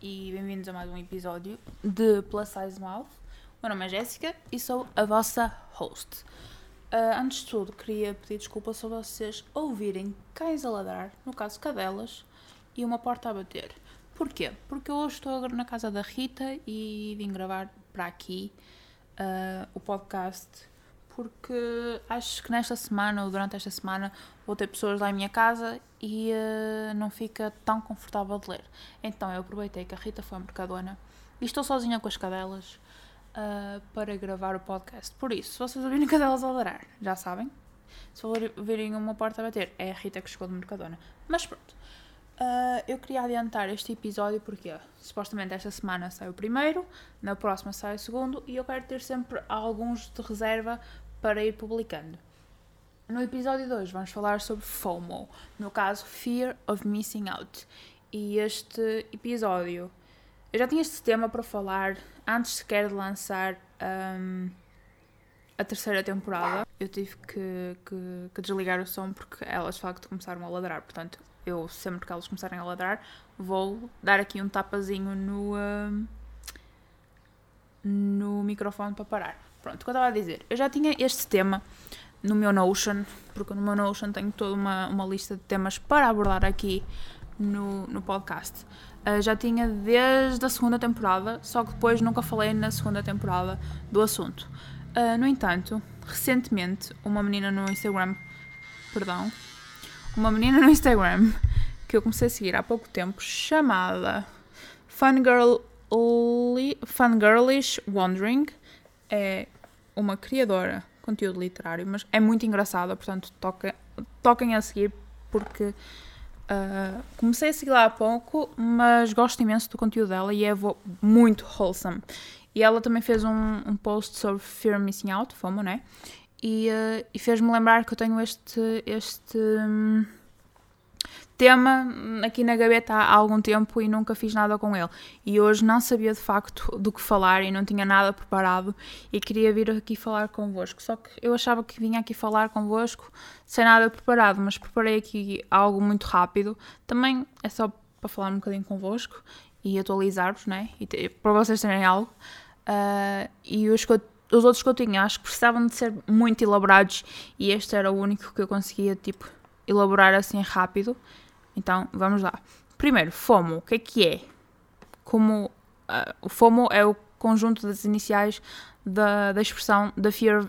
e bem-vindos a mais um episódio de Plus Size Mouth. O meu nome é Jéssica e sou a vossa host. Uh, antes de tudo, queria pedir desculpa se vocês ouvirem cães a ladrar, no caso cadelas, e uma porta a bater. Porquê? Porque hoje estou na casa da Rita e vim gravar para aqui uh, o podcast porque acho que nesta semana ou durante esta semana vou ter pessoas lá em minha casa e uh, não fica tão confortável de ler. Então eu aproveitei que a Rita foi a mercadona e estou sozinha com as cadelas uh, para gravar o podcast. Por isso, se vocês ouvirem cadelas a ladrar, já sabem. Se ouvirem uma porta a bater, é a Rita que chegou de mercadona. Mas pronto. Uh, eu queria adiantar este episódio porque supostamente esta semana sai o primeiro, na próxima sai o segundo e eu quero ter sempre alguns de reserva para ir publicando. No episódio 2 vamos falar sobre FOMO, no caso Fear of Missing Out. E este episódio, eu já tinha este tema para falar antes sequer de lançar um, a terceira temporada. Eu tive que, que, que, desligar o som porque elas de facto começaram a ladrar. Portanto, eu sempre que elas começarem a ladrar, vou dar aqui um tapazinho no, um, no microfone para parar. Pronto, o que eu estava a dizer, eu já tinha este tema no meu Notion, porque no meu Notion tenho toda uma, uma lista de temas para abordar aqui no, no podcast. Uh, já tinha desde a segunda temporada, só que depois nunca falei na segunda temporada do assunto. Uh, no entanto, recentemente, uma menina no Instagram, perdão, uma menina no Instagram que eu comecei a seguir há pouco tempo, chamada Fangirl, Fangirlish Wandering, é uma criadora de conteúdo literário, mas é muito engraçada, portanto toca, toquem a seguir porque uh, comecei a seguir lá há pouco, mas gosto imenso do conteúdo dela e é muito wholesome. E ela também fez um, um post sobre Fear Missing Out, FOMO, né? E, uh, e fez-me lembrar que eu tenho este, este, um, tema aqui na gaveta há algum tempo e nunca fiz nada com ele. E hoje não sabia de facto do que falar e não tinha nada preparado e queria vir aqui falar convosco. Só que eu achava que vinha aqui falar convosco sem nada preparado, mas preparei aqui algo muito rápido. Também é só para falar um bocadinho convosco e atualizar-vos, né? E para vocês terem algo. Uh, e os, os outros que eu tinha acho que precisavam de ser muito elaborados e este era o único que eu conseguia, tipo, elaborar assim rápido. Então, vamos lá. Primeiro, FOMO. O que é que é? Como uh, o FOMO é o conjunto das iniciais da, da expressão da fear,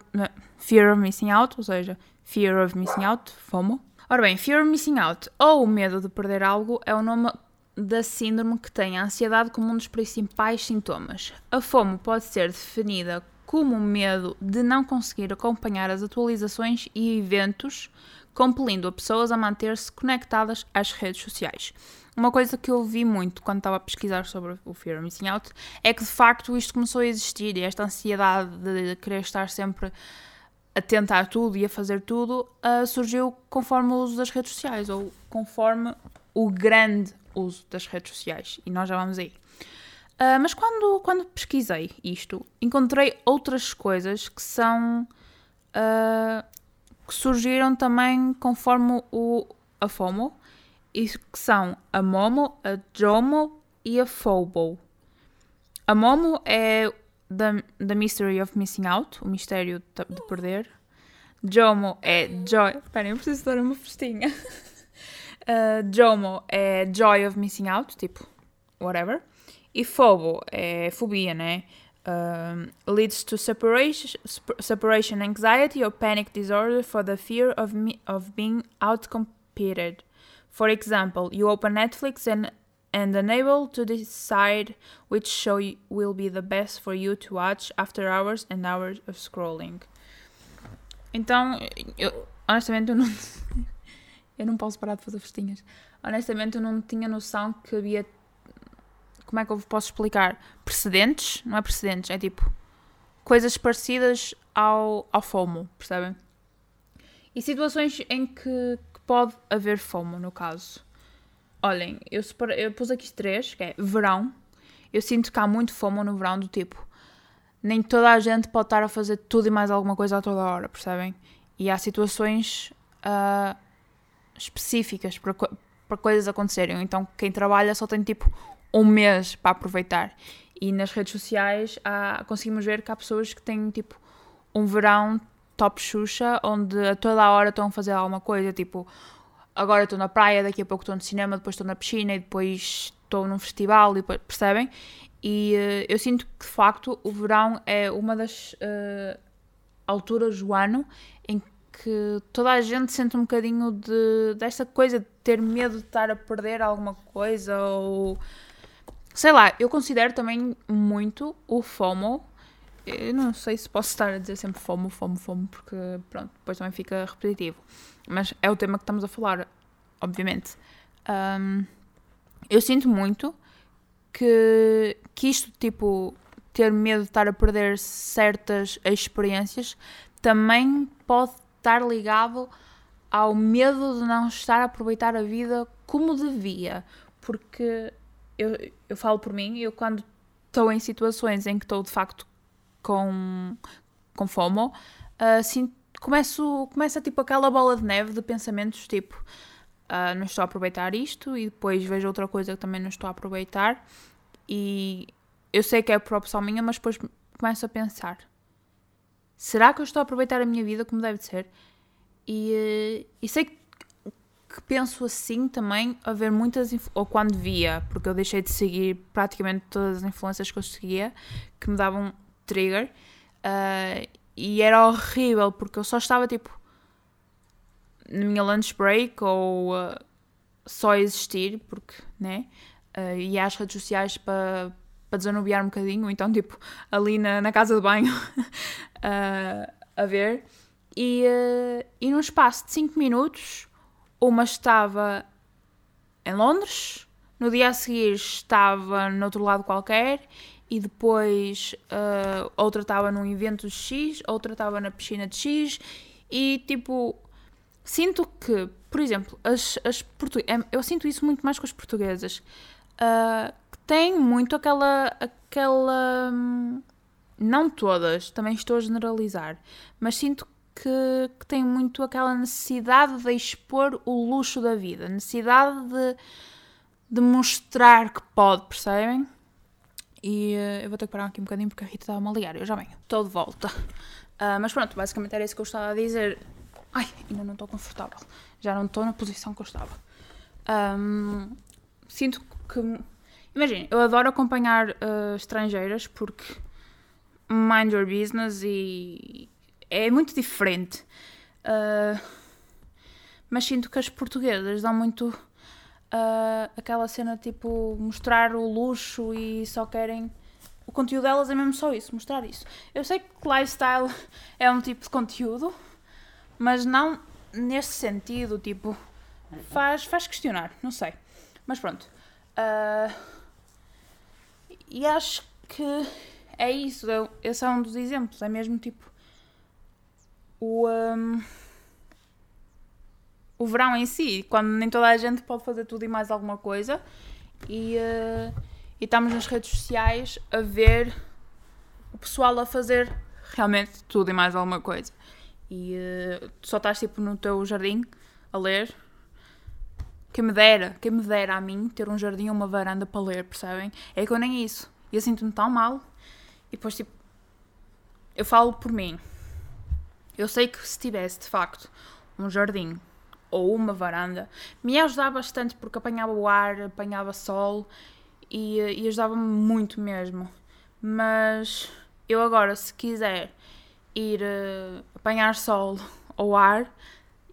fear of missing out, ou seja, fear of missing out, FOMO. Ora bem, fear of missing out ou o medo de perder algo é o nome da síndrome que tem a ansiedade como um dos principais sintomas. A FOMO pode ser definida como o medo de não conseguir acompanhar as atualizações e eventos compelindo a pessoas a manter-se conectadas às redes sociais. Uma coisa que eu vi muito quando estava a pesquisar sobre o Fear of Missing Out é que de facto isto começou a existir e esta ansiedade de querer estar sempre a tentar tudo e a fazer tudo uh, surgiu conforme o uso das redes sociais ou conforme o grande uso das redes sociais. E nós já vamos aí. Uh, mas quando, quando pesquisei isto, encontrei outras coisas que são uh, que surgiram também conforme o, a FOMO, e que são a MOMO, a JOMO e a FOBO. A MOMO é the, the Mystery of Missing Out, o mistério de perder. JOMO é Joy. Esperem, eu preciso dar uma festinha. uh, JOMO é Joy of Missing Out, tipo, whatever. E FOBO é fobia, né? um, leads to separation, separation anxiety or panic disorder for the fear of, me, of being outcompeted. For example, you open Netflix and, and unable to decide which show will be the best for you to watch after hours and hours of scrolling. Então, eu, honestamente, eu não, eu não posso parar de fazer festinhas. Honestamente, eu não tinha noção que havia como é que eu posso explicar? Precedentes, não é precedentes, é tipo coisas parecidas ao, ao FOMO, percebem? E situações em que, que pode haver FOMO, no caso. Olhem, eu, separa, eu pus aqui três, que é verão. Eu sinto que há muito FOMO no verão, do tipo, nem toda a gente pode estar a fazer tudo e mais alguma coisa a toda hora, percebem? E há situações uh, específicas para, para coisas acontecerem. Então, quem trabalha só tem tipo um mês para aproveitar. E nas redes sociais há, conseguimos ver que há pessoas que têm tipo um verão top Xuxa, onde a toda a hora estão a fazer alguma coisa, tipo agora estou na praia, daqui a pouco estou no cinema, depois estou na piscina e depois estou num festival, e percebem? E uh, eu sinto que de facto o verão é uma das uh, alturas do ano em que toda a gente sente um bocadinho de, desta coisa de ter medo de estar a perder alguma coisa ou sei lá, eu considero também muito o FOMO. Eu não sei se posso estar a dizer sempre FOMO, FOMO, FOMO, porque pronto, depois também fica repetitivo. Mas é o tema que estamos a falar, obviamente. Um, eu sinto muito que, que isto, tipo, ter medo de estar a perder certas experiências também pode estar ligado ao medo de não estar a aproveitar a vida como devia. Porque eu, eu falo por mim, eu quando estou em situações em que estou de facto com, com FOMO, assim, começo, começa tipo aquela bola de neve de pensamentos tipo uh, não estou a aproveitar isto e depois vejo outra coisa que também não estou a aproveitar e eu sei que é por opção minha, mas depois começo a pensar será que eu estou a aproveitar a minha vida como deve ser? E, uh, e sei que que penso assim também a ver muitas ou quando via, porque eu deixei de seguir praticamente todas as influências que eu seguia que me davam trigger uh, e era horrível porque eu só estava tipo na minha lunch break ou uh, só existir porque né uh, ia às redes sociais para para desanuviar um bocadinho, então tipo ali na, na casa de banho uh, a ver e, e num espaço de 5 minutos uma estava em Londres, no dia a seguir estava no outro lado qualquer e depois uh, outra estava num evento de X, outra estava na piscina de X e tipo sinto que, por exemplo, as, as eu sinto isso muito mais com as portuguesas uh, que têm muito aquela aquela hum, não todas, também estou a generalizar, mas sinto que, que tem muito aquela necessidade de expor o luxo da vida, necessidade de, de mostrar que pode, percebem? E uh, eu vou ter que parar aqui um bocadinho porque a Rita estava-me a ligar, eu já venho, estou de volta. Uh, mas pronto, basicamente era isso que eu estava a dizer. Ai, ainda não estou confortável, já não estou na posição que eu estava. Um, sinto que. Imagina, eu adoro acompanhar uh, estrangeiras porque mind your business e é muito diferente. Uh, mas sinto que as portuguesas dão muito uh, aquela cena tipo mostrar o luxo e só querem. O conteúdo delas é mesmo só isso, mostrar isso. Eu sei que lifestyle é um tipo de conteúdo, mas não nesse sentido, tipo, faz, faz questionar, não sei. Mas pronto. Uh, e acho que é isso, esse é um dos exemplos, é mesmo tipo o, um, o verão em si, quando nem toda a gente pode fazer tudo e mais alguma coisa. E, uh, e estamos nas redes sociais a ver o pessoal a fazer realmente tudo e mais alguma coisa. E uh, só estás tipo no teu jardim a ler. Quem me dera, quem me dera a mim ter um jardim ou uma varanda para ler, percebem? É que eu nem isso. E eu sinto-me tão mal. E depois, tipo, eu falo por mim. Eu sei que se tivesse de facto um jardim ou uma varanda, me ajudava bastante porque apanhava o ar, apanhava sol e, e ajudava-me muito mesmo. Mas eu agora, se quiser ir uh, apanhar sol ou ar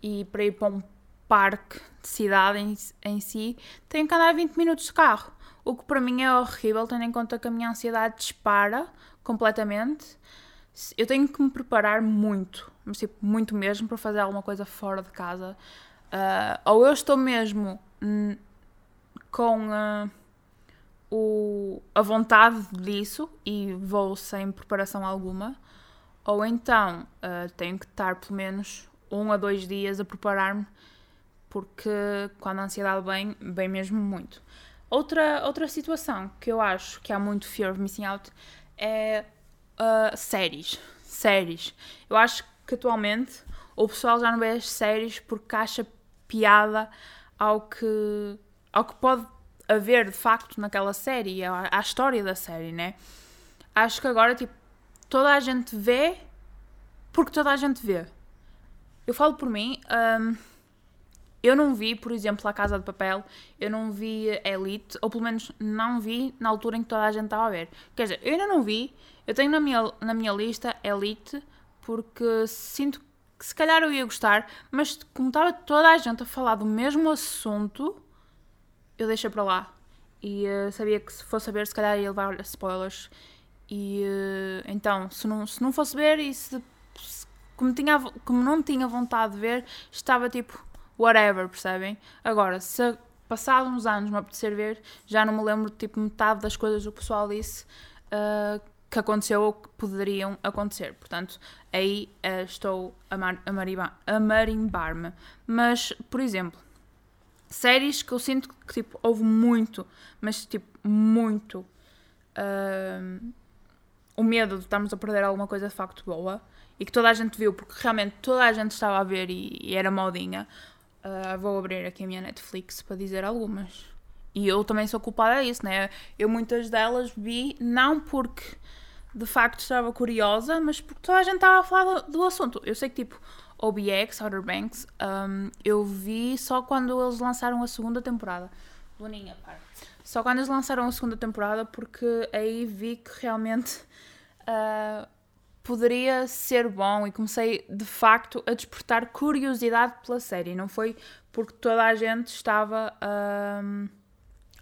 e para ir para um parque de cidade em, em si, tenho que andar 20 minutos de carro. O que para mim é horrível, tendo em conta que a minha ansiedade dispara completamente eu tenho que me preparar muito, mas tipo, muito mesmo para fazer alguma coisa fora de casa. Uh, ou eu estou mesmo com uh, o, a vontade disso e vou sem preparação alguma, ou então uh, tenho que estar pelo menos um a dois dias a preparar-me, porque quando a ansiedade vem, vem mesmo muito. Outra, outra situação que eu acho que há muito fear of missing out é uh, séries. Séries. Eu acho que atualmente o pessoal já não vê as séries porque acha piada ao que, ao que pode a ver de facto naquela série, à, à história da série, né? Acho que agora, tipo, toda a gente vê porque toda a gente vê. Eu falo por mim, um, eu não vi, por exemplo, A Casa de Papel, eu não vi Elite, ou pelo menos não vi na altura em que toda a gente estava a ver. Quer dizer, eu ainda não vi, eu tenho na minha, na minha lista Elite, porque sinto que se calhar eu ia gostar, mas como estava toda a gente a falar do mesmo assunto, eu deixei para lá. E uh, sabia que se fosse a ver, se calhar ia levar spoilers. E uh, então, se não, se não fosse ver e se, se, como, tinha, como não tinha vontade de ver, estava tipo, whatever, percebem? Agora, se passado uns anos me apetecer ver, já não me lembro tipo metade das coisas que o pessoal disse uh, que aconteceu ou que poderiam acontecer. Portanto, aí uh, estou a, mar, a, a marimbar-me. Mas, por exemplo, séries que eu sinto que tipo, houve muito, mas tipo, muito uh, o medo de estarmos a perder alguma coisa de facto boa e que toda a gente viu, porque realmente toda a gente estava a ver e, e era modinha. Uh, vou abrir aqui a minha Netflix para dizer algumas. E eu também sou culpada disso, né? Eu muitas delas vi, não porque de facto estava curiosa, mas porque toda a gente estava a falar do, do assunto. Eu sei que tipo, OBX, Outer Banks, um, eu vi só quando eles lançaram a segunda temporada. Boninha, para. Só quando eles lançaram a segunda temporada, porque aí vi que realmente uh, poderia ser bom e comecei de facto a despertar curiosidade pela série. Não foi porque toda a gente estava um,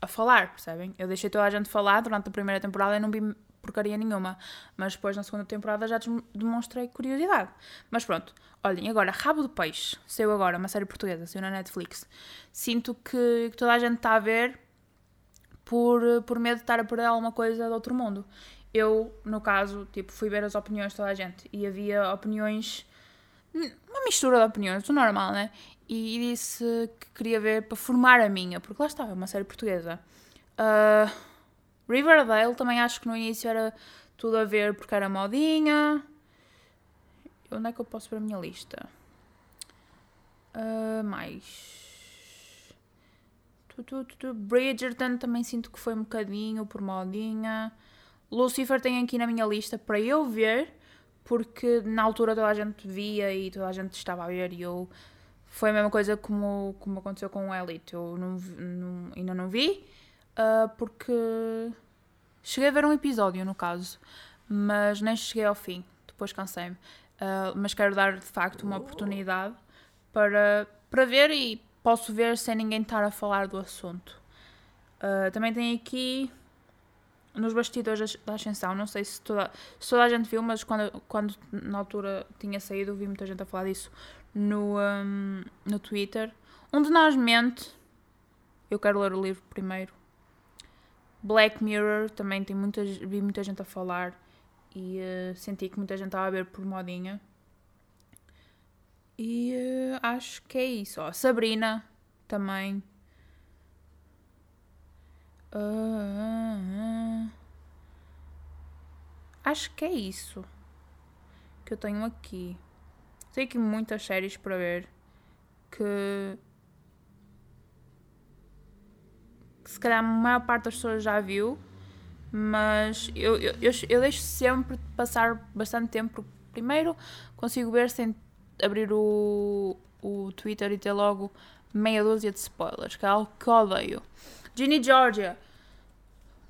a falar, percebem? Eu deixei toda a gente falar durante a primeira temporada e não vi porcaria nenhuma. Mas depois na segunda temporada já demonstrei curiosidade. Mas pronto, olhem, agora Rabo do Peixe, saiu agora, uma série portuguesa, saiu na Netflix. Sinto que, que toda a gente está a ver por, por medo de estar a perder alguma coisa do outro mundo eu, no caso, tipo, fui ver as opiniões de toda a gente e havia opiniões, uma mistura de opiniões, do normal, né? E disse que queria ver para formar a minha, porque lá estava, é uma série portuguesa. Uh, Riverdale também acho que no início era tudo a ver porque era modinha. Onde é que eu posso ver a minha lista? Uh, mais. Bridgerton também sinto que foi um bocadinho por modinha. Lucifer tem aqui na minha lista para eu ver, porque na altura toda a gente via e toda a gente estava a ver e eu. Foi a mesma coisa como, como aconteceu com o Elite. Eu não, não, ainda não vi, uh, porque cheguei a ver um episódio, no caso, mas nem cheguei ao fim. Depois cansei-me. Uh, mas quero dar de facto uma oportunidade para, para ver e posso ver sem ninguém estar a falar do assunto. Uh, também tem aqui nos bastidores da Ascensão, não sei se toda, se toda a gente viu, mas quando, quando na altura tinha saído, vi muita gente a falar disso no, um, no Twitter. Um de nós mente, eu quero ler o livro primeiro. Black Mirror, também tem muita, vi muita gente a falar e uh, senti que muita gente estava a ver por modinha. E uh, acho que é isso. Ó, Sabrina também. Uh, acho que é isso que eu tenho aqui. Tem aqui muitas séries para ver que, se calhar a maior parte das pessoas já viu, mas eu, eu, eu, eu deixo sempre passar bastante tempo. Primeiro consigo ver sem abrir o, o Twitter e ter logo meia dúzia de spoilers, que é algo que odeio. Ginny Georgia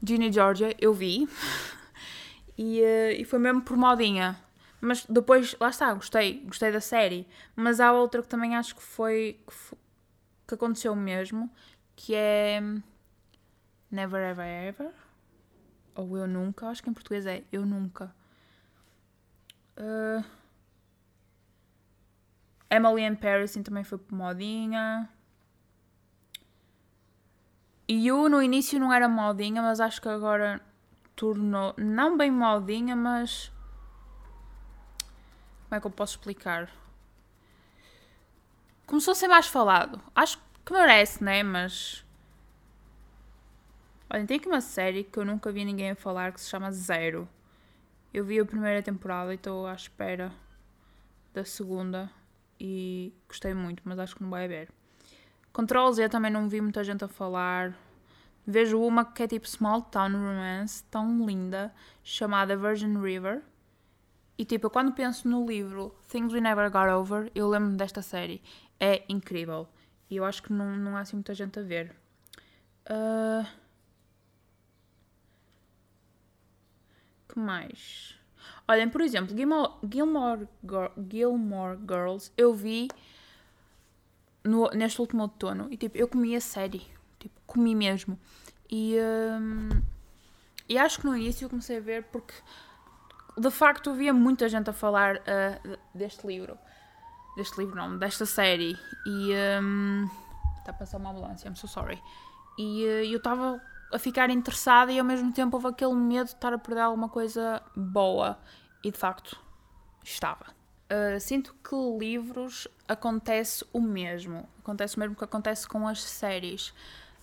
Ginny Georgia, eu vi. e, uh, e foi mesmo por modinha. Mas depois, lá está, gostei, gostei da série. Mas há outra que também acho que foi. que, foi, que aconteceu mesmo, que é. Never Ever Ever. Ou Eu Nunca, acho que em português é Eu Nunca. Uh, Emily in Paris também foi por modinha. E eu no início não era modinha, mas acho que agora tornou. Não bem modinha, mas. Como é que eu posso explicar? Começou a ser mais falado. Acho que merece, né? Mas. Olha, tem aqui uma série que eu nunca vi ninguém a falar que se chama Zero. Eu vi a primeira temporada e estou à espera da segunda e gostei muito, mas acho que não vai haver. Control Z também não vi muita gente a falar. vejo uma que é tipo Small Town Romance, tão linda, chamada Virgin River. E tipo, quando penso no livro Things We Never Got Over, eu lembro-me desta série. É incrível. E eu acho que não, não há assim muita gente a ver. Uh... que mais? Olhem, por exemplo, Gilmore, Gilmore, Gilmore Girls, eu vi no, neste último outono e tipo, eu comi a série. Tipo, comi mesmo. E, um, e acho que no início eu comecei a ver porque de facto havia muita gente a falar uh, deste livro. Deste livro não, desta série. E um, está a passar uma ambulância, I'm so sorry. E uh, eu estava a ficar interessada e ao mesmo tempo houve aquele medo de estar a perder alguma coisa boa. E de facto, estava. Uh, sinto que livros acontece o mesmo. Acontece o mesmo que acontece com as séries.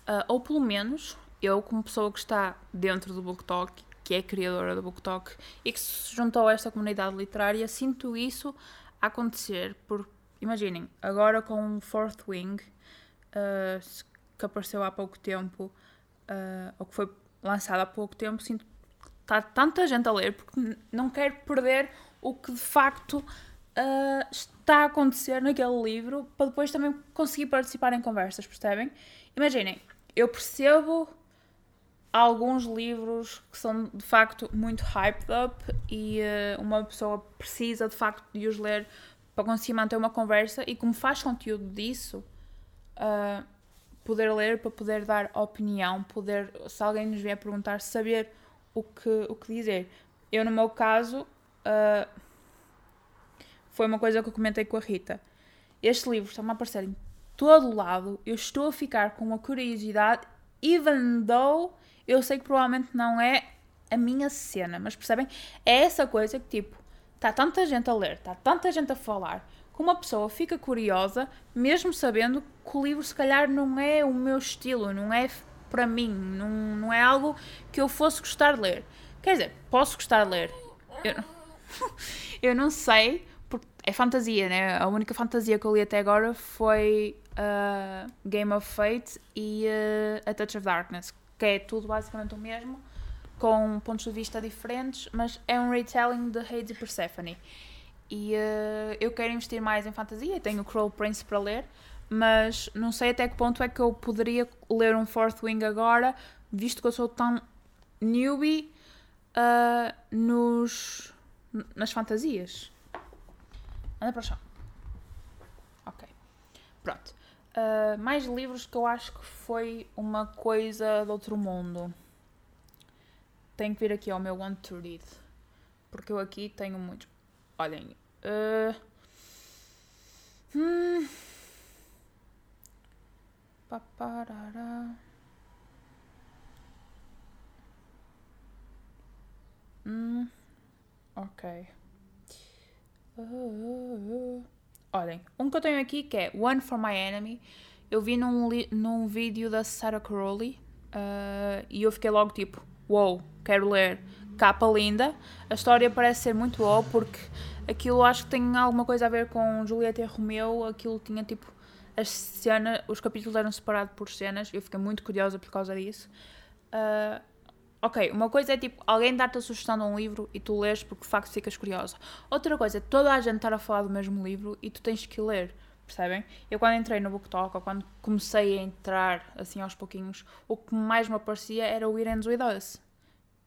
Uh, ou pelo menos, eu, como pessoa que está dentro do BookTok, que é criadora do BookTok e que se juntou a esta comunidade literária, sinto isso acontecer. Por, imaginem, agora com o Fourth Wing, uh, que apareceu há pouco tempo, ou que foi lançado há pouco tempo, sinto que está tanta gente a ler porque não quero perder o que de facto uh, está a acontecer naquele livro para depois também conseguir participar em conversas, percebem? Imaginem, eu percebo alguns livros que são de facto muito hyped up e uh, uma pessoa precisa de facto de os ler para conseguir manter uma conversa e como faz conteúdo disso, uh, poder ler para poder dar opinião, poder, se alguém nos vier perguntar, saber o que, o que dizer. Eu, no meu caso, uh, foi uma coisa que eu comentei com a Rita. Este livro está-me a aparecer em todo lado, eu estou a ficar com uma curiosidade, even though eu sei que provavelmente não é a minha cena, mas percebem? É essa coisa que tipo, está tanta gente a ler, está tanta gente a falar, que uma pessoa fica curiosa, mesmo sabendo que o livro se calhar não é o meu estilo, não é para mim, não, não é algo que eu fosse gostar de ler. Quer dizer, posso gostar de ler. Eu, eu não sei, é fantasia, né? A única fantasia que eu li até agora foi uh, Game of Fate e uh, A Touch of Darkness, que é tudo basicamente o mesmo, com pontos de vista diferentes, mas é um retelling de Hades e Persephone. E uh, eu quero investir mais em fantasia, tenho o Cruel Prince para ler, mas não sei até que ponto é que eu poderia ler um Fourth Wing agora, visto que eu sou tão newbie uh, nos, nas fantasias. Anda para o chão. Ok. Pronto. Uh, mais livros que eu acho que foi uma coisa de outro mundo. Tenho que vir aqui ao meu Want to Read. Porque eu aqui tenho muitos. Olhem. Uh, hum, paparara. Hum, ok. Olhem, um que eu tenho aqui que é One for My Enemy. Eu vi num, num vídeo da Sarah Crowley uh, e eu fiquei logo tipo, wow, quero ler. Capa linda. A história parece ser muito boa porque aquilo acho que tem alguma coisa a ver com Julieta e Romeu. Aquilo tinha tipo as cenas, os capítulos eram separados por cenas. Eu fiquei muito curiosa por causa disso. Uh, Ok, uma coisa é tipo alguém dar-te a sugestão de um livro e tu lês porque de facto ficas curiosa. Outra coisa é toda a gente estar a falar do mesmo livro e tu tens que ler, percebem? Eu quando entrei no BookTok, ou quando comecei a entrar assim aos pouquinhos, o que mais me aparecia era o It Ends With Us.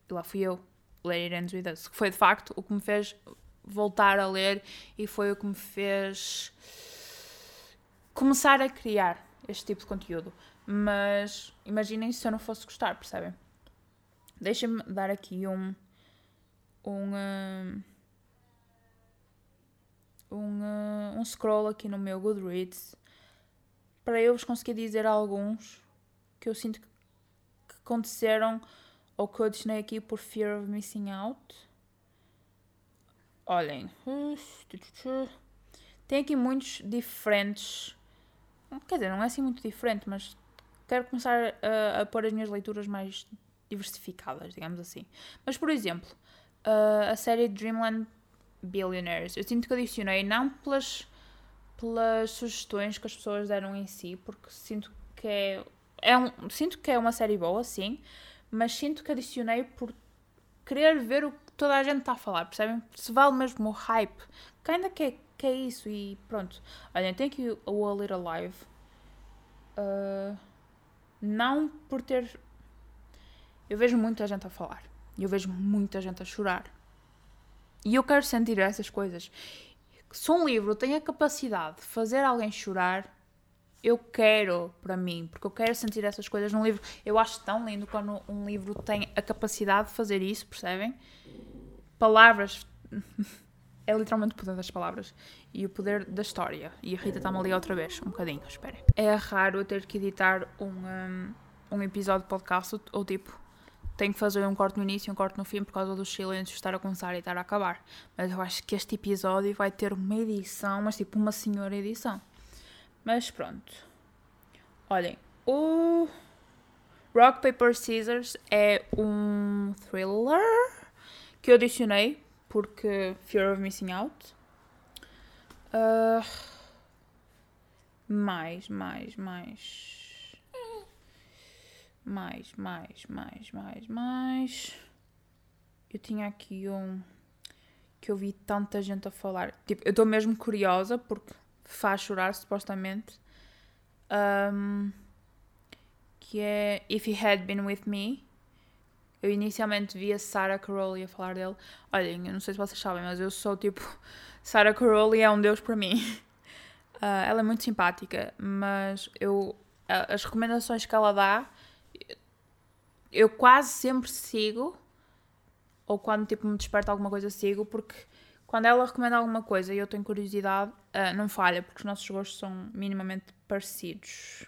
E lá fui eu ler It Ends With Us, que foi de facto o que me fez voltar a ler e foi o que me fez começar a criar este tipo de conteúdo. Mas imaginem se eu não fosse gostar, percebem? Deixa-me dar aqui um. Um. Uh, um, uh, um scroll aqui no meu Goodreads para eu vos conseguir dizer alguns que eu sinto que, aconteceram ou que eu adicionei aqui por fear of missing out. Olhem, tem aqui muitos diferentes. Quer dizer, não é assim muito diferente, mas quero começar a, a pôr as minhas leituras mais diversificadas, digamos assim. Mas, por exemplo, uh, a série Dreamland Billionaires, eu sinto que adicionei não pelas, pelas sugestões que as pessoas deram em si, porque sinto que é, é um, sinto que é uma série boa, sim, mas sinto que adicionei por querer ver o que toda a gente está a falar, percebem? Se vale mesmo o hype, que ainda que é, que é isso e pronto. Olhem, tem aqui o A Little Live. Uh, não por ter. Eu vejo muita gente a falar. E eu vejo muita gente a chorar. E eu quero sentir essas coisas. Se um livro tem a capacidade de fazer alguém chorar, eu quero para mim, porque eu quero sentir essas coisas num livro. Eu acho tão lindo quando um livro tem a capacidade de fazer isso, percebem? Palavras. é literalmente o poder das palavras e o poder da história. E a Rita está-me ali outra vez, um bocadinho, esperem. É raro eu ter que editar um, um, um episódio de podcast ou, ou tipo tenho que fazer um corte no início e um corte no fim por causa dos silêncios estar a começar e estar a acabar. Mas eu acho que este episódio vai ter uma edição, mas tipo uma senhora edição. Mas pronto. Olhem, o Rock Paper Scissors é um thriller que eu adicionei porque Fear of Missing Out. Uh, mais, mais, mais. Mais, mais, mais, mais, mais. Eu tinha aqui um que eu vi tanta gente a falar. Tipo, eu estou mesmo curiosa porque faz chorar, supostamente. Um, que é If He Had Been With Me. Eu inicialmente vi a Sarah Caroli a falar dele. Olhem, eu não sei se vocês sabem, mas eu sou tipo. Sarah Caroli é um deus para mim. Uh, ela é muito simpática, mas eu. As recomendações que ela dá eu quase sempre sigo, ou quando tipo, me desperta alguma coisa, sigo, porque quando ela recomenda alguma coisa e eu tenho curiosidade, uh, não falha, porque os nossos gostos são minimamente parecidos.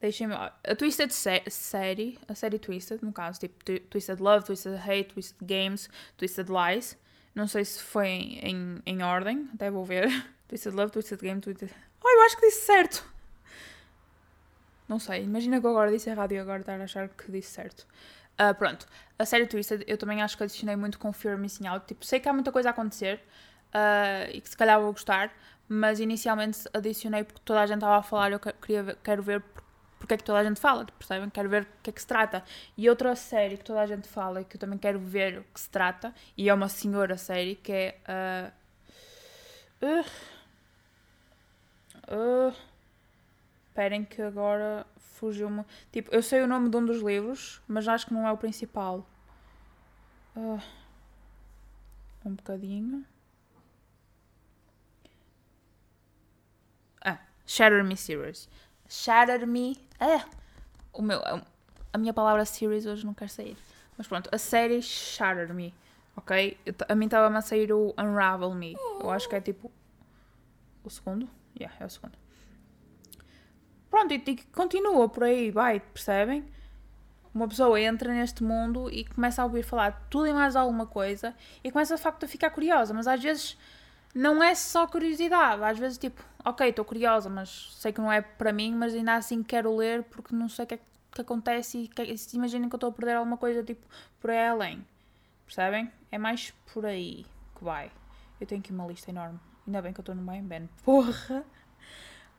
Deixem-me. A Twisted série, a série Twisted, no caso, tipo Twisted Love, Twisted Hate, Twisted Games, Twisted Lies. Não sei se foi em, em ordem, até vou ver. Twisted Love, Twisted Game, Twisted. Oh, eu acho que disse certo! Não sei, imagina que eu agora disse errado e agora estar a achar que disse certo. Uh, pronto, a série Twisted eu também acho que adicionei muito com Fear Missing Out. Tipo, sei que há muita coisa a acontecer uh, e que se calhar vou gostar, mas inicialmente adicionei porque toda a gente estava a falar eu queria ver, quero ver porque é que toda a gente fala, percebem? Quero ver o que é que se trata. E outra série que toda a gente fala e que eu também quero ver o que se trata, e é uma senhora série, que é. Uh, uh, uh, Esperem que agora fugiu-me. Tipo, eu sei o nome de um dos livros, mas acho que não é o principal. Uh, um bocadinho. Ah, Shatter Me Series. Shatter Me. Ah, o meu, a minha palavra series hoje não quer sair. Mas pronto, a série Shatter Me. Ok? a mim estava-me a sair o Unravel Me. Eu acho que é tipo. O segundo? Yeah, é o segundo. Pronto, e, e continua por aí, vai, percebem? Uma pessoa entra neste mundo e começa a ouvir falar tudo e mais alguma coisa e começa de facto a ficar curiosa, mas às vezes não é só curiosidade, às vezes tipo, ok, estou curiosa, mas sei que não é para mim, mas ainda assim quero ler porque não sei o que é que acontece e que, se imaginem que eu estou a perder alguma coisa tipo por aí além. Percebem? É mais por aí que vai. Eu tenho aqui uma lista enorme. Ainda bem que eu estou no meio Ben. Porra!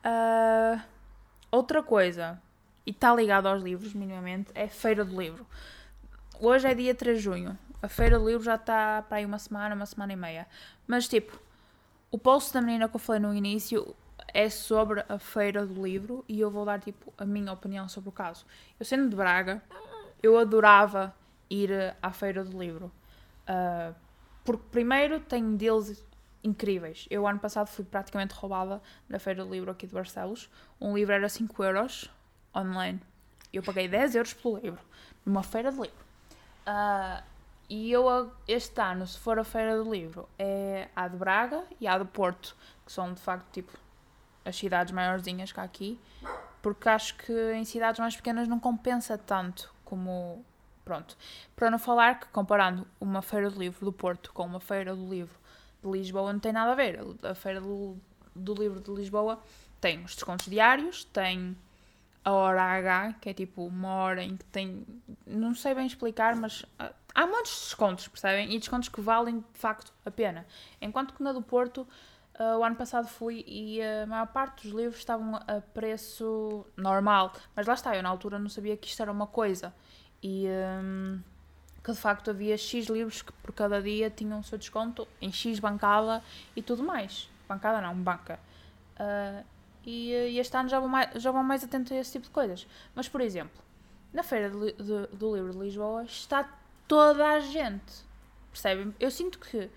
Uh... Outra coisa, e está ligado aos livros, minimamente, é Feira do Livro. Hoje é dia 3 de junho. A Feira do Livro já está para aí uma semana, uma semana e meia. Mas, tipo, o post da menina que eu falei no início é sobre a Feira do Livro e eu vou dar, tipo, a minha opinião sobre o caso. Eu sendo de Braga, eu adorava ir à Feira do Livro. Uh, porque, primeiro, tem deles incríveis. Eu, ano passado, fui praticamente roubada na Feira do Livro aqui de Barcelos. Um livro era 5 euros online. Eu paguei 10 euros pelo livro, numa feira de livro. Uh, e eu, este ano, se for a Feira do Livro, é a de Braga e a do Porto, que são de facto tipo as cidades maiorzinhas há aqui, porque acho que em cidades mais pequenas não compensa tanto como. Pronto. Para não falar que comparando uma Feira do Livro do Porto com uma Feira do Livro de Lisboa não tem nada a ver. A Feira do, do Livro de Lisboa tem os descontos diários, tem a hora H, que é tipo uma hora em que tem. Não sei bem explicar, mas ah, há muitos descontos, percebem? E descontos que valem de facto a pena. Enquanto que na do Porto Uh, o ano passado fui e a maior parte dos livros estavam a preço normal. Mas lá está, eu na altura não sabia que isto era uma coisa. E um, que de facto havia X livros que por cada dia tinham o seu desconto em X bancada e tudo mais. Bancada não, banca. Uh, e, e, este ano já vou, mais, já vou mais atento a esse tipo de coisas. Mas, por exemplo, na Feira de, de, do Livro de Lisboa está toda a gente. Percebem? Eu sinto que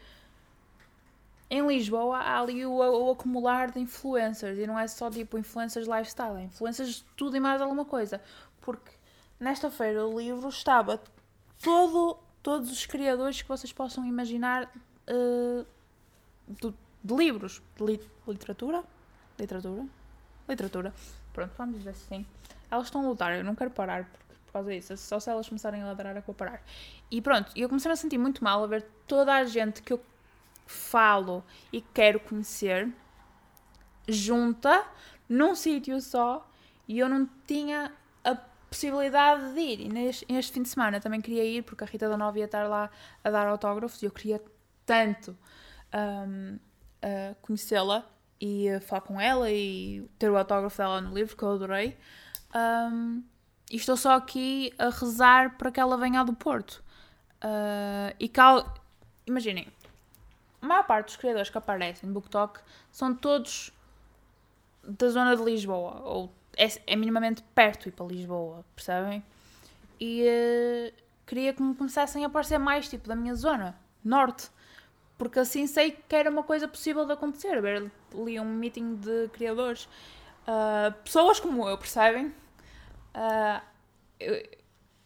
em Lisboa há ali o, o, acumular de influencers e não é só tipo influencers lifestyle, é influencers de tudo e mais alguma coisa. Porque nesta feira do livro estava todo, todos os criadores que vocês possam imaginar uh, de, de, livros, de li, literatura, literatura, literatura. Pronto, vamos dizer assim. Elas estão a lutar, eu não quero parar porque, por causa disso. Só se elas começarem a ladrar é que vou parar. E pronto, eu comecei a sentir muito mal a ver toda a gente que eu falo e quero conhecer junta num sítio só e eu não tinha possibilidade de ir. E neste, neste, fim de semana também queria ir porque a Rita da Nova ia estar lá a dar autógrafos e eu queria tanto um, uh, conhecê-la e falar com ela e ter o autógrafo dela no livro que eu adorei. Um, e estou só aqui a rezar para que ela venha do Porto. Uh, e cal... imaginem, a maior parte dos criadores que aparecem no BookTok são todos da zona de Lisboa, ou é, é minimamente perto ir para Lisboa, percebem? E uh, queria que me começassem a aparecer mais, tipo, da minha zona, norte, porque assim sei que era uma coisa possível de acontecer, ver ali um meeting de criadores, uh, pessoas como eu, percebem? Uh, eu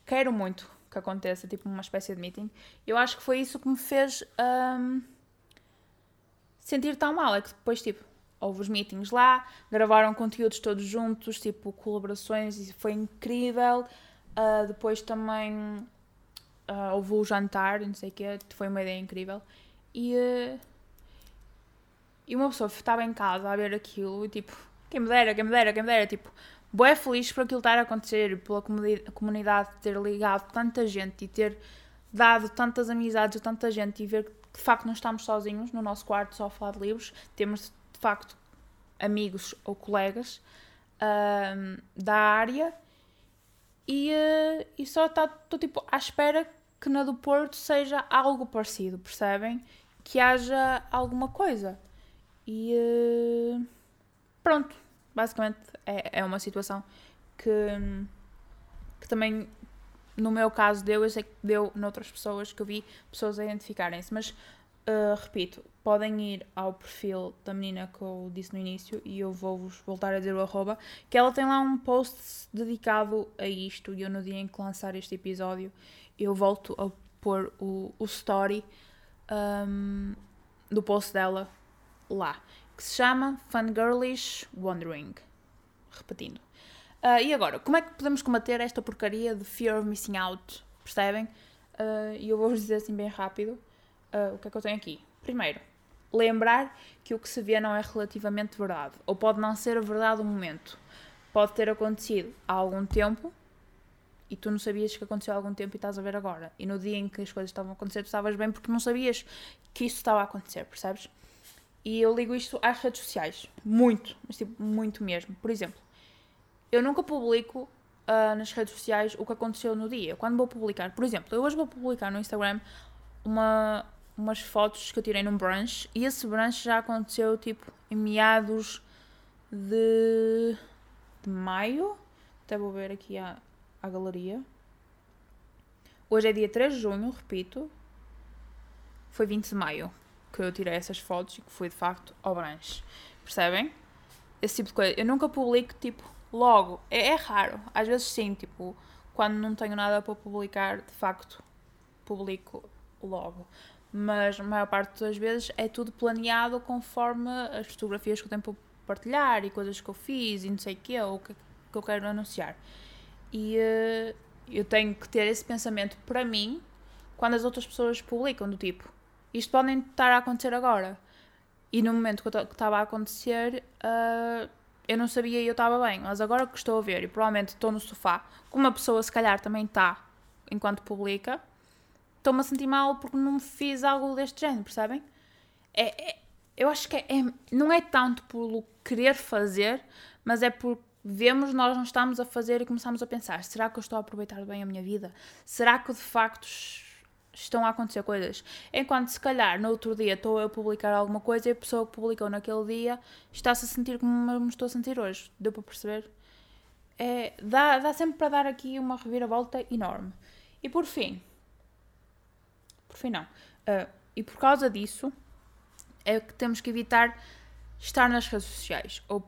quero muito que aconteça, tipo, uma espécie de meeting. Eu acho que foi isso que me fez... Um, sentir tão mal. É que depois, tipo, houve os meetings lá, gravaram conteúdos todos juntos, tipo, colaborações, e foi incrível. Uh, depois também uh, houve o jantar, não sei o quê, foi uma ideia incrível. E, uh, e uma pessoa estava em casa a ver aquilo e, tipo, quem me dera, quem me dera, quem me dera, tipo, boé feliz por aquilo estar a acontecer, pela comunidade ter ligado tanta gente e ter dado tantas amizades a tanta gente e ver de facto não estamos sozinhos no nosso quarto só a falar de livros, temos de facto amigos ou colegas uh, da área e, uh, e só estou tá, tipo à espera que na do Porto seja algo parecido, percebem? Que haja alguma coisa. E uh, pronto, basicamente é, é uma situação que, que também no meu caso deu, eu sei que deu noutras pessoas que eu vi pessoas a identificarem-se, mas uh, repito, podem ir ao perfil da menina que eu disse no início e eu vou-vos voltar a dizer o arroba, que ela tem lá um post dedicado a isto e eu no dia em que lançar este episódio eu volto a pôr o, o story um, do post dela lá, que se chama Fangirlish Wandering. Repetindo. Uh, e agora, como é que podemos combater esta porcaria de fear of missing out? Percebem? Ah, e uh, eu vou-vos dizer assim bem rápido uh, o que é que eu tenho aqui. Primeiro, lembrar que o que se vê não é relativamente verdade, ou pode não ser a verdade do momento. Pode ter acontecido há algum tempo e tu não sabias que aconteceu há algum tempo e estás a ver agora. E no dia em que as coisas estavam a acontecer, tu estavas bem porque não sabias que isso estava a acontecer, percebes? E eu ligo isto às redes sociais. Muito, mas tipo, muito mesmo. Por exemplo, eu nunca publico uh, nas redes sociais o que aconteceu no dia. Quando vou publicar, por exemplo, eu hoje vou publicar no Instagram uma, umas fotos que eu tirei num brunch e esse brunch já aconteceu tipo em meados de, de maio. Até vou ver aqui a, a galeria. Hoje é dia 3 de junho, repito. Foi 20 de maio que eu tirei essas fotos e que fui de facto ao brunch. Percebem? Esse tipo de coisa. Eu nunca publico tipo logo. É, é raro. Às vezes sim, tipo, quando não tenho nada para publicar, de facto, publico logo. Mas a maior parte das vezes é tudo planeado conforme as fotografias que eu tenho para partilhar e coisas que eu fiz e não sei o que ou o que, que eu quero anunciar. E uh, eu tenho que ter esse pensamento para mim quando as outras pessoas publicam, do tipo, isto pode estar a acontecer agora. E no momento que estava a acontecer, uh, eu não sabia e eu estava bem, mas agora que estou a ver e provavelmente estou no sofá, como uma pessoa se calhar também está enquanto publica, estou-me a sentir mal porque não fiz algo deste género, percebem? É, é, eu acho que é, é, não é tanto pelo querer fazer, mas é por vemos nós não estamos a fazer e começamos a pensar: será que eu estou a aproveitar bem a minha vida? Será que de facto estão a acontecer coisas? Enquanto se calhar no outro dia estou a publicar alguma coisa e a pessoa que publicou naquele dia está-se a sentir como me estou a sentir hoje. Deu para perceber? É, dá, dá sempre para dar aqui uma reviravolta enorme. E por fim, por fim não, uh, e por causa disso é que temos que evitar estar nas redes sociais, ou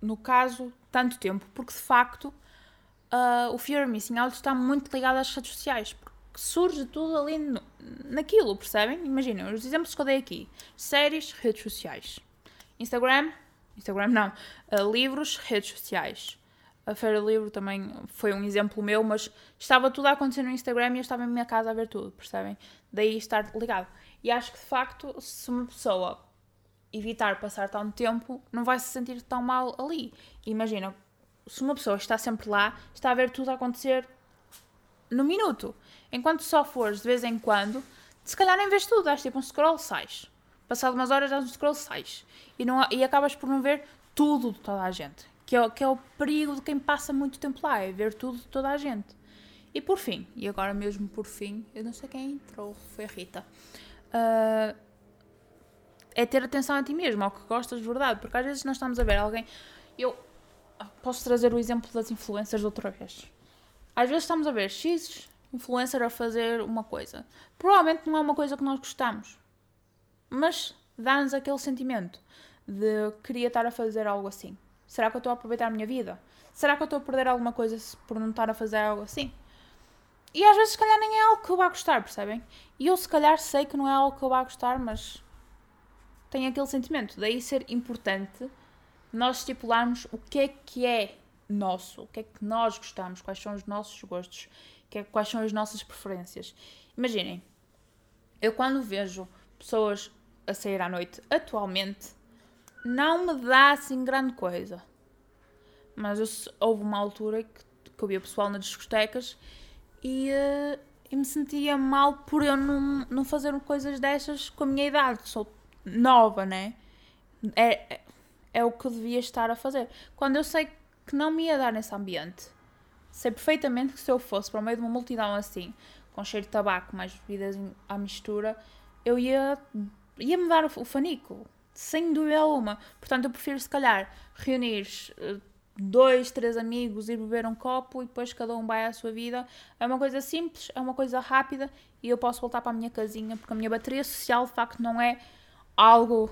no caso, tanto tempo, porque de facto uh, o Fear of Missing Out está muito ligado às redes sociais, porque surge tudo ali no, naquilo, percebem? Imaginem, os exemplos que eu dei aqui: séries, redes sociais, Instagram, Instagram não, uh, livros, redes sociais. A Feira do Livro também foi um exemplo meu, mas estava tudo a acontecer no Instagram e eu estava em minha casa a ver tudo, percebem? Daí estar ligado. E acho que de facto, se uma pessoa evitar passar tanto tempo, não vai se sentir tão mal ali. Imagina, se uma pessoa está sempre lá, está a ver tudo a acontecer no minuto. Enquanto só fores de vez em quando, se calhar nem vês tudo, dás tipo um scroll, sais. Passado umas horas, dás um scroll, sais. E, não, e acabas por não ver tudo de toda a gente. Que é, que é o perigo de quem passa muito tempo lá, é ver tudo de toda a gente. E por fim, e agora mesmo por fim, eu não sei quem entrou, foi a Rita. Uh, é ter atenção a ti mesmo, ao que gostas de verdade, porque às vezes nós estamos a ver alguém. Eu posso trazer o exemplo das influências de outra vez. Às vezes estamos a ver X influencer a fazer uma coisa. Provavelmente não é uma coisa que nós gostamos, mas dá-nos aquele sentimento de queria estar a fazer algo assim. Será que eu estou a aproveitar a minha vida? Será que eu estou a perder alguma coisa por não estar a fazer algo assim? E às vezes, se calhar, nem é algo que eu vá gostar, percebem? E eu, se calhar, sei que não é algo que eu vá gostar, mas tem aquele sentimento. Daí ser importante nós estipularmos o que é que é nosso, o que é que nós gostamos, quais são os nossos gostos, é, quais são as nossas preferências. Imaginem, eu quando vejo pessoas a sair à noite atualmente, não me dá assim grande coisa. Mas eu, houve uma altura que, que eu via pessoal nas discotecas e, uh, e me sentia mal por eu não, não fazer coisas destas com a minha idade. Sou nova, né? É, é, é o que eu devia estar a fazer. Quando eu sei que não me ia dar nesse ambiente, sei perfeitamente que se eu fosse para o meio de uma multidão assim, com cheiro de tabaco, mais bebidas à mistura, eu ia, ia me dar o, fanico, sem dúvida alguma. Portanto, eu prefiro se calhar reunir eh, dois, três amigos, ir beber um copo e depois cada um vai à sua vida. É uma coisa simples, é uma coisa rápida e eu posso voltar para a minha casinha porque a minha bateria social de facto não é algo.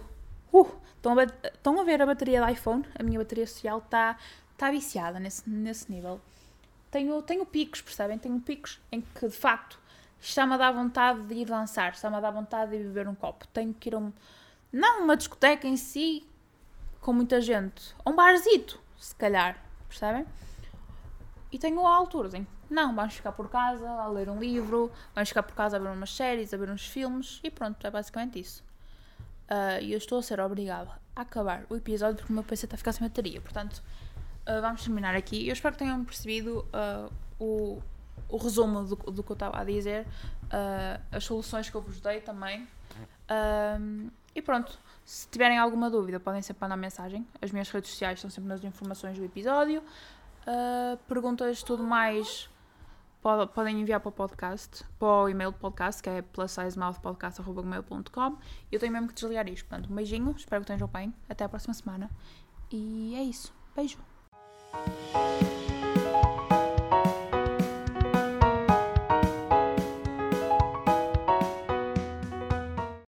Uh, estão, a, estão a ver a bateria do iPhone? A minha bateria social está tá viciada nesse, nesse nível. Tenho, tenho picos, percebem? Tenho picos em que de facto está-me a dar vontade de ir dançar, está-me a dar vontade de beber um copo. Tenho que ir a um. Não uma discoteca em si, com muita gente. A um barzito, se calhar, percebem? E tenho alturas em não, vamos ficar por casa a ler um livro, vamos ficar por casa a ver umas séries, a ver uns filmes e pronto, é basicamente isso. Uh, e eu estou a ser obrigada a acabar o episódio porque o meu PC está a ficar sem bateria. Portanto, uh, vamos terminar aqui. Eu espero que tenham percebido uh, o, o resumo do, do que eu estava a dizer, as soluções que eu vos dei também. E pronto, se tiverem alguma dúvida, podem sempre mandar mensagem. As minhas redes sociais estão sempre nas informações do episódio. perguntas, tudo mais podem enviar para o podcast, para o e-mail do podcast, que é plussizemouthpodcast.com. Eu tenho mesmo que desligar isto. Portanto, um beijinho, espero que estejam bem. Até a próxima semana. E é isso. Beijo.